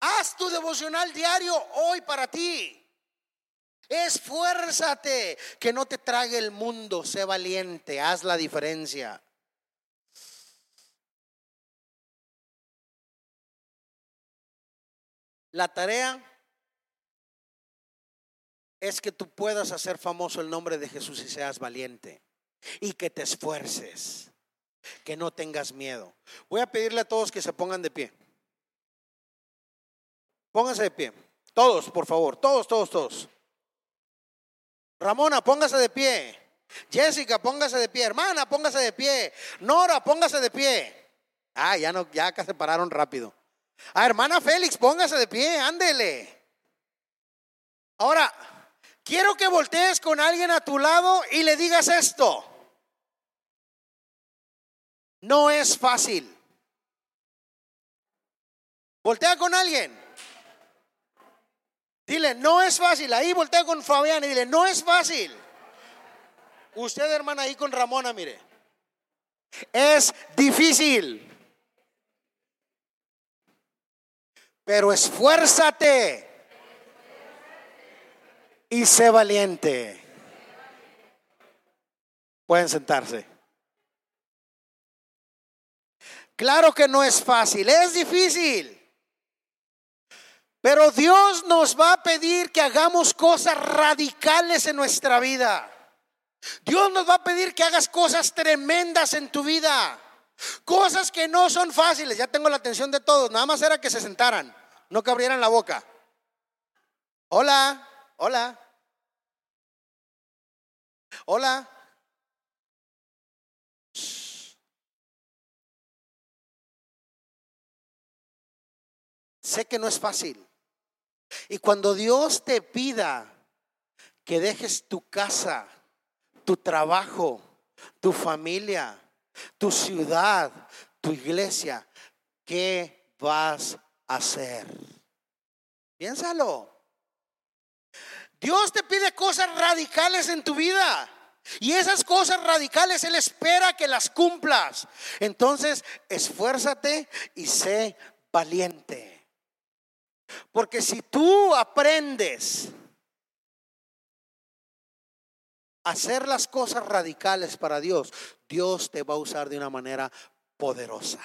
Haz tu devocional diario hoy para ti. Esfuérzate, que no te trague el mundo, sé valiente, haz la diferencia. La tarea es que tú puedas hacer famoso el nombre de Jesús y seas valiente y que te esfuerces, que no tengas miedo. Voy a pedirle a todos que se pongan de pie. Pónganse de pie. Todos, por favor, todos, todos, todos. Ramona, póngase de pie. Jessica, póngase de pie. Hermana, póngase de pie. Nora, póngase de pie. Ah, ya no, ya acá se pararon rápido. Ah, hermana Félix, póngase de pie, ándele. Ahora, quiero que voltees con alguien a tu lado y le digas esto. no es fácil. Voltea con alguien. Dile, no es fácil. Ahí voltea con Fabián y dile, no es fácil. Usted, hermana, ahí con Ramona, mire. Es difícil. Pero esfuérzate y sé valiente. Pueden sentarse. Claro que no es fácil, es difícil. Pero Dios nos va a pedir que hagamos cosas radicales en nuestra vida. Dios nos va a pedir que hagas cosas tremendas en tu vida. Cosas que no son fáciles. Ya tengo la atención de todos. Nada más era que se sentaran, no que abrieran la boca. Hola, hola. Hola. Sé que no es fácil. Y cuando Dios te pida que dejes tu casa, tu trabajo, tu familia, tu ciudad, tu iglesia, ¿qué vas a hacer? Piénsalo. Dios te pide cosas radicales en tu vida. Y esas cosas radicales Él espera que las cumplas. Entonces, esfuérzate y sé valiente. Porque si tú aprendes a hacer las cosas radicales para Dios, Dios te va a usar de una manera poderosa.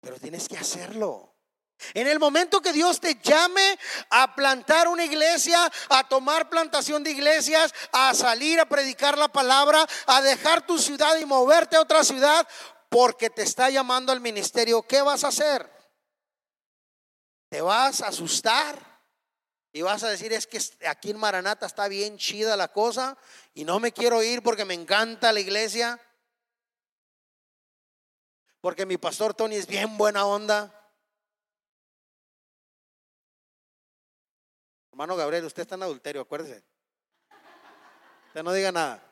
Pero tienes que hacerlo. En el momento que Dios te llame a plantar una iglesia, a tomar plantación de iglesias, a salir a predicar la palabra, a dejar tu ciudad y moverte a otra ciudad, porque te está llamando al ministerio, ¿qué vas a hacer? te vas a asustar y vas a decir, es que aquí en Maranata está bien chida la cosa y no me quiero ir porque me encanta la iglesia, porque mi pastor Tony es bien buena onda. Hermano Gabriel, usted está en adulterio, acuérdese. Usted no diga nada.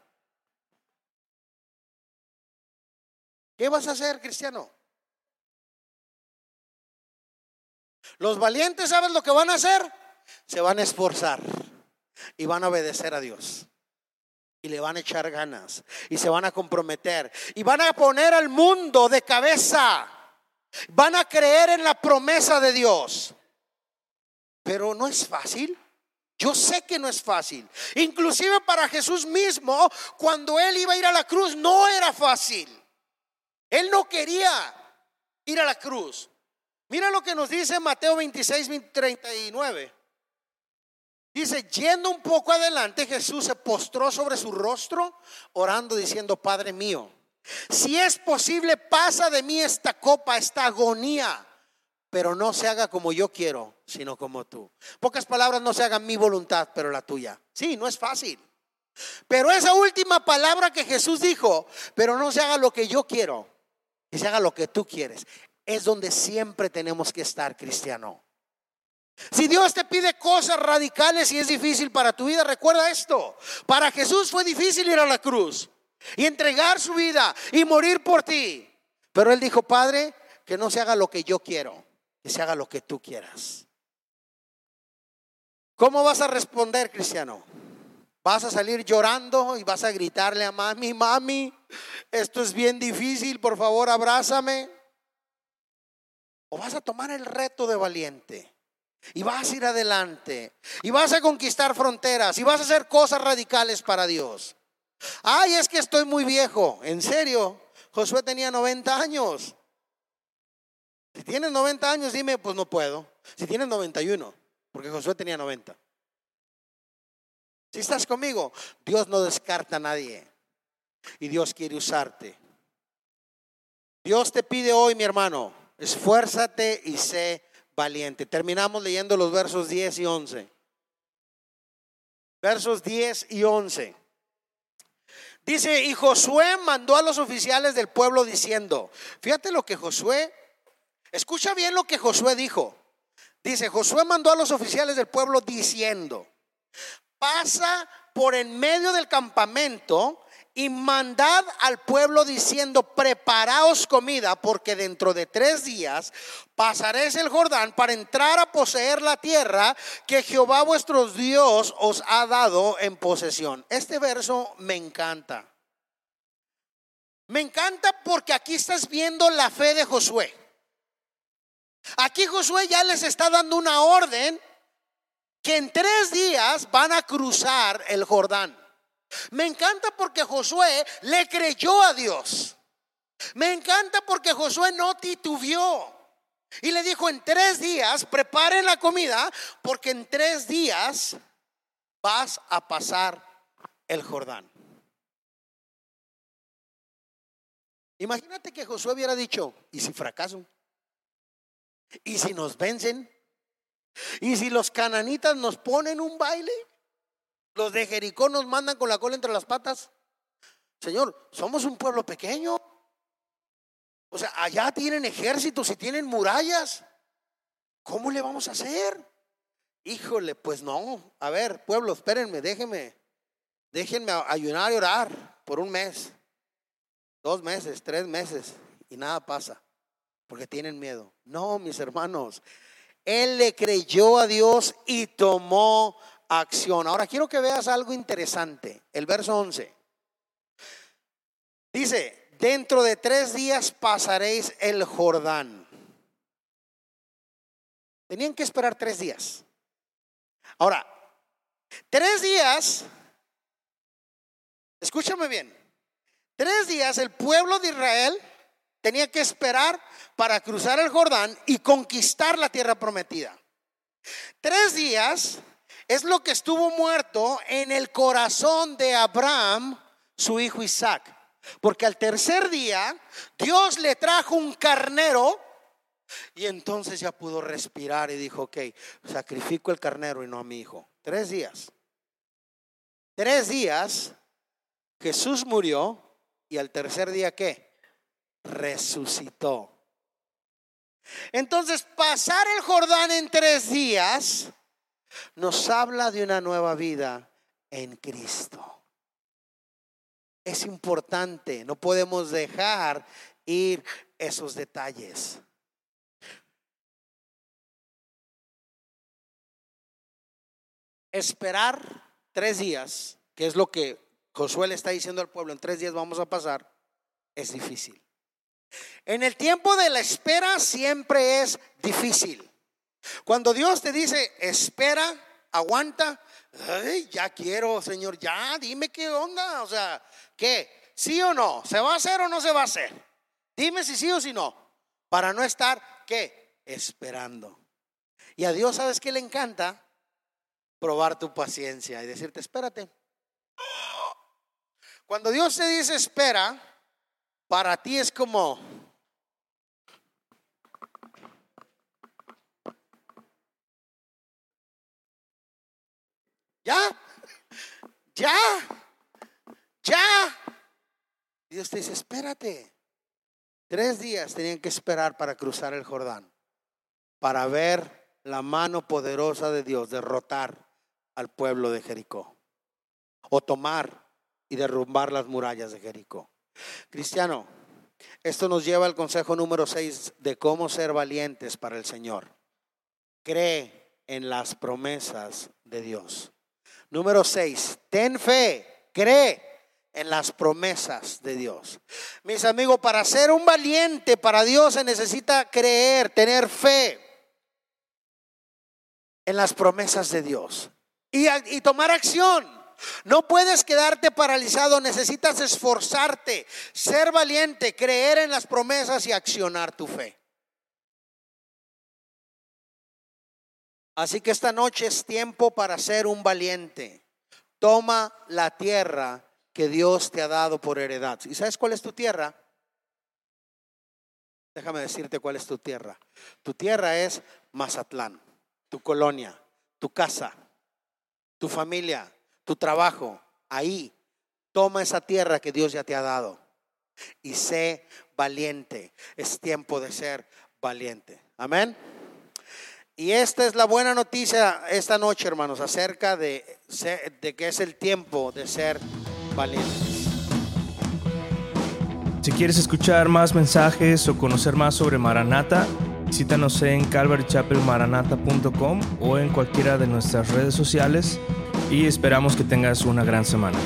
¿Qué vas a hacer, cristiano? Los valientes, ¿sabes lo que van a hacer? Se van a esforzar y van a obedecer a Dios. Y le van a echar ganas y se van a comprometer y van a poner al mundo de cabeza. Van a creer en la promesa de Dios. Pero no es fácil. Yo sé que no es fácil. Inclusive para Jesús mismo, cuando él iba a ir a la cruz, no era fácil. Él no quería ir a la cruz. Mira lo que nos dice Mateo 26, 39. Dice, yendo un poco adelante, Jesús se postró sobre su rostro, orando, diciendo, Padre mío, si es posible, pasa de mí esta copa, esta agonía, pero no se haga como yo quiero, sino como tú. Pocas palabras, no se haga mi voluntad, pero la tuya. Sí, no es fácil. Pero esa última palabra que Jesús dijo, pero no se haga lo que yo quiero, y se haga lo que tú quieres es donde siempre tenemos que estar, cristiano. Si Dios te pide cosas radicales y es difícil para tu vida, recuerda esto. Para Jesús fue difícil ir a la cruz y entregar su vida y morir por ti. Pero Él dijo, Padre, que no se haga lo que yo quiero, que se haga lo que tú quieras. ¿Cómo vas a responder, cristiano? ¿Vas a salir llorando y vas a gritarle a mami, mami, esto es bien difícil, por favor, abrázame? O vas a tomar el reto de valiente. Y vas a ir adelante. Y vas a conquistar fronteras. Y vas a hacer cosas radicales para Dios. Ay, es que estoy muy viejo. En serio. Josué tenía 90 años. Si tienes 90 años, dime, pues no puedo. Si tienes 91, porque Josué tenía 90. Si estás conmigo, Dios no descarta a nadie. Y Dios quiere usarte. Dios te pide hoy, mi hermano, Esfuérzate y sé valiente. Terminamos leyendo los versos 10 y 11. Versos 10 y 11. Dice, y Josué mandó a los oficiales del pueblo diciendo, fíjate lo que Josué, escucha bien lo que Josué dijo. Dice, Josué mandó a los oficiales del pueblo diciendo, pasa por en medio del campamento y mandad al pueblo diciendo, preparaos comida, porque dentro de tres días pasaréis el Jordán para entrar a poseer la tierra que Jehová vuestro Dios os ha dado en posesión. Este verso me encanta. Me encanta porque aquí estás viendo la fe de Josué. Aquí Josué ya les está dando una orden que en tres días van a cruzar el Jordán. Me encanta porque Josué le creyó a Dios. Me encanta porque Josué no titubeó. Y le dijo, en tres días preparen la comida porque en tres días vas a pasar el Jordán. Imagínate que Josué hubiera dicho, ¿y si fracaso? ¿Y si nos vencen? ¿Y si los cananitas nos ponen un baile? Los de Jericó nos mandan con la cola entre las patas. Señor, somos un pueblo pequeño. O sea, allá tienen ejércitos y tienen murallas. ¿Cómo le vamos a hacer? Híjole, pues no. A ver, pueblo, espérenme, déjenme. Déjenme ayunar y orar por un mes, dos meses, tres meses y nada pasa porque tienen miedo. No, mis hermanos. Él le creyó a Dios y tomó acción. Ahora quiero que veas algo interesante. El verso 11. Dice, dentro de tres días pasaréis el Jordán. Tenían que esperar tres días. Ahora, tres días, escúchame bien, tres días el pueblo de Israel tenía que esperar para cruzar el Jordán y conquistar la tierra prometida. Tres días es lo que estuvo muerto en el corazón de Abraham, su hijo Isaac. Porque al tercer día Dios le trajo un carnero y entonces ya pudo respirar y dijo, ok, sacrifico el carnero y no a mi hijo. Tres días. Tres días Jesús murió y al tercer día ¿qué? Resucitó. Entonces pasar el Jordán en tres días nos habla de una nueva vida en Cristo. Es importante, no podemos dejar ir esos detalles. Esperar tres días, que es lo que Josué le está diciendo al pueblo, en tres días vamos a pasar, es difícil. En el tiempo de la espera siempre es difícil. Cuando Dios te dice, espera, aguanta, ya quiero, Señor, ya, dime qué onda, o sea, ¿qué? ¿Sí o no? ¿Se va a hacer o no se va a hacer? Dime si sí o si no, para no estar, ¿qué? Esperando. Y a Dios, ¿sabes qué le encanta? Probar tu paciencia y decirte, espérate. Cuando Dios te dice espera, para ti es como, Ya, ya, ya. Dios te dice, espérate. Tres días tenían que esperar para cruzar el Jordán, para ver la mano poderosa de Dios derrotar al pueblo de Jericó, o tomar y derrumbar las murallas de Jericó. Cristiano, esto nos lleva al consejo número 6 de cómo ser valientes para el Señor. Cree en las promesas de Dios. Número seis, ten fe, cree en las promesas de Dios. Mis amigos, para ser un valiente para Dios se necesita creer, tener fe en las promesas de Dios y, y tomar acción. No puedes quedarte paralizado, necesitas esforzarte, ser valiente, creer en las promesas y accionar tu fe. Así que esta noche es tiempo para ser un valiente. Toma la tierra que Dios te ha dado por heredad. ¿Y sabes cuál es tu tierra? Déjame decirte cuál es tu tierra. Tu tierra es Mazatlán, tu colonia, tu casa, tu familia, tu trabajo. Ahí, toma esa tierra que Dios ya te ha dado y sé valiente. Es tiempo de ser valiente. Amén. Y esta es la buena noticia esta noche, hermanos, acerca de, de que es el tiempo de ser valientes. Si quieres escuchar más mensajes o conocer más sobre Maranata, visítanos en calvarychapelmaranata.com o en cualquiera de nuestras redes sociales y esperamos que tengas una gran semana.